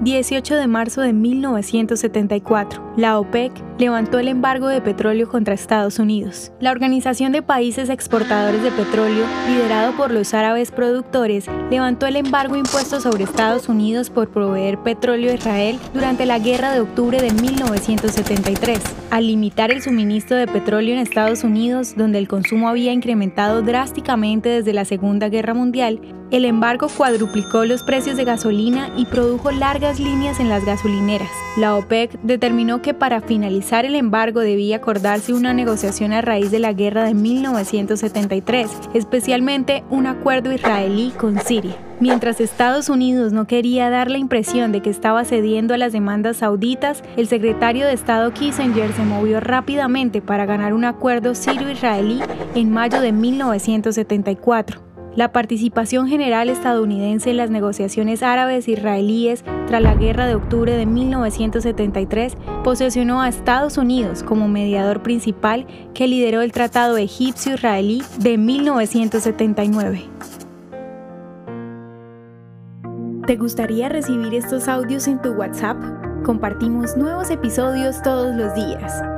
18 de marzo de 1974, la OPEC levantó el embargo de petróleo contra Estados Unidos. La Organización de Países Exportadores de Petróleo, liderado por los árabes productores, levantó el embargo impuesto sobre Estados Unidos por proveer petróleo a Israel durante la Guerra de Octubre de 1973. Al limitar el suministro de petróleo en Estados Unidos, donde el consumo había incrementado drásticamente desde la Segunda Guerra Mundial, el embargo cuadruplicó los precios de gasolina y produjo largas líneas en las gasolineras. La OPEC determinó que para finalizar el embargo debía acordarse una negociación a raíz de la guerra de 1973, especialmente un acuerdo israelí con Siria. Mientras Estados Unidos no quería dar la impresión de que estaba cediendo a las demandas sauditas, el secretario de Estado Kissinger se movió rápidamente para ganar un acuerdo sirio-israelí en mayo de 1974. La participación general estadounidense en las negociaciones árabes-israelíes tras la guerra de octubre de 1973 posicionó a Estados Unidos como mediador principal que lideró el Tratado Egipcio-Israelí de 1979. ¿Te gustaría recibir estos audios en tu WhatsApp? Compartimos nuevos episodios todos los días.